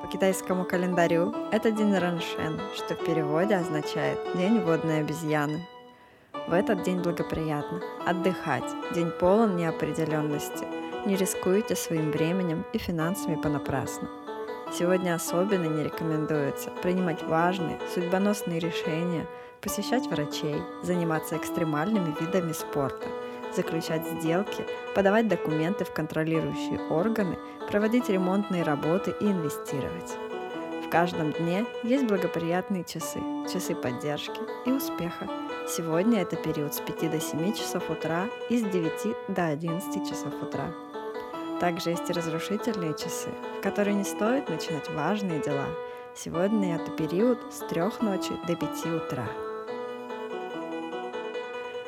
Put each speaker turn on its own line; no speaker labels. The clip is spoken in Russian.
по китайскому календарю это день Раншен, что в переводе означает «день водной обезьяны». В этот день благоприятно отдыхать, день полон неопределенности, не рискуйте своим временем и финансами понапрасну. Сегодня особенно не рекомендуется принимать важные, судьбоносные решения, посещать врачей, заниматься экстремальными видами спорта – заключать сделки, подавать документы в контролирующие органы, проводить ремонтные работы и инвестировать. В каждом дне есть благоприятные часы, часы поддержки и успеха. Сегодня это период с 5 до 7 часов утра и с 9 до 11 часов утра. Также есть и разрушительные часы, в которые не стоит начинать важные дела. Сегодня это период с 3 ночи до 5 утра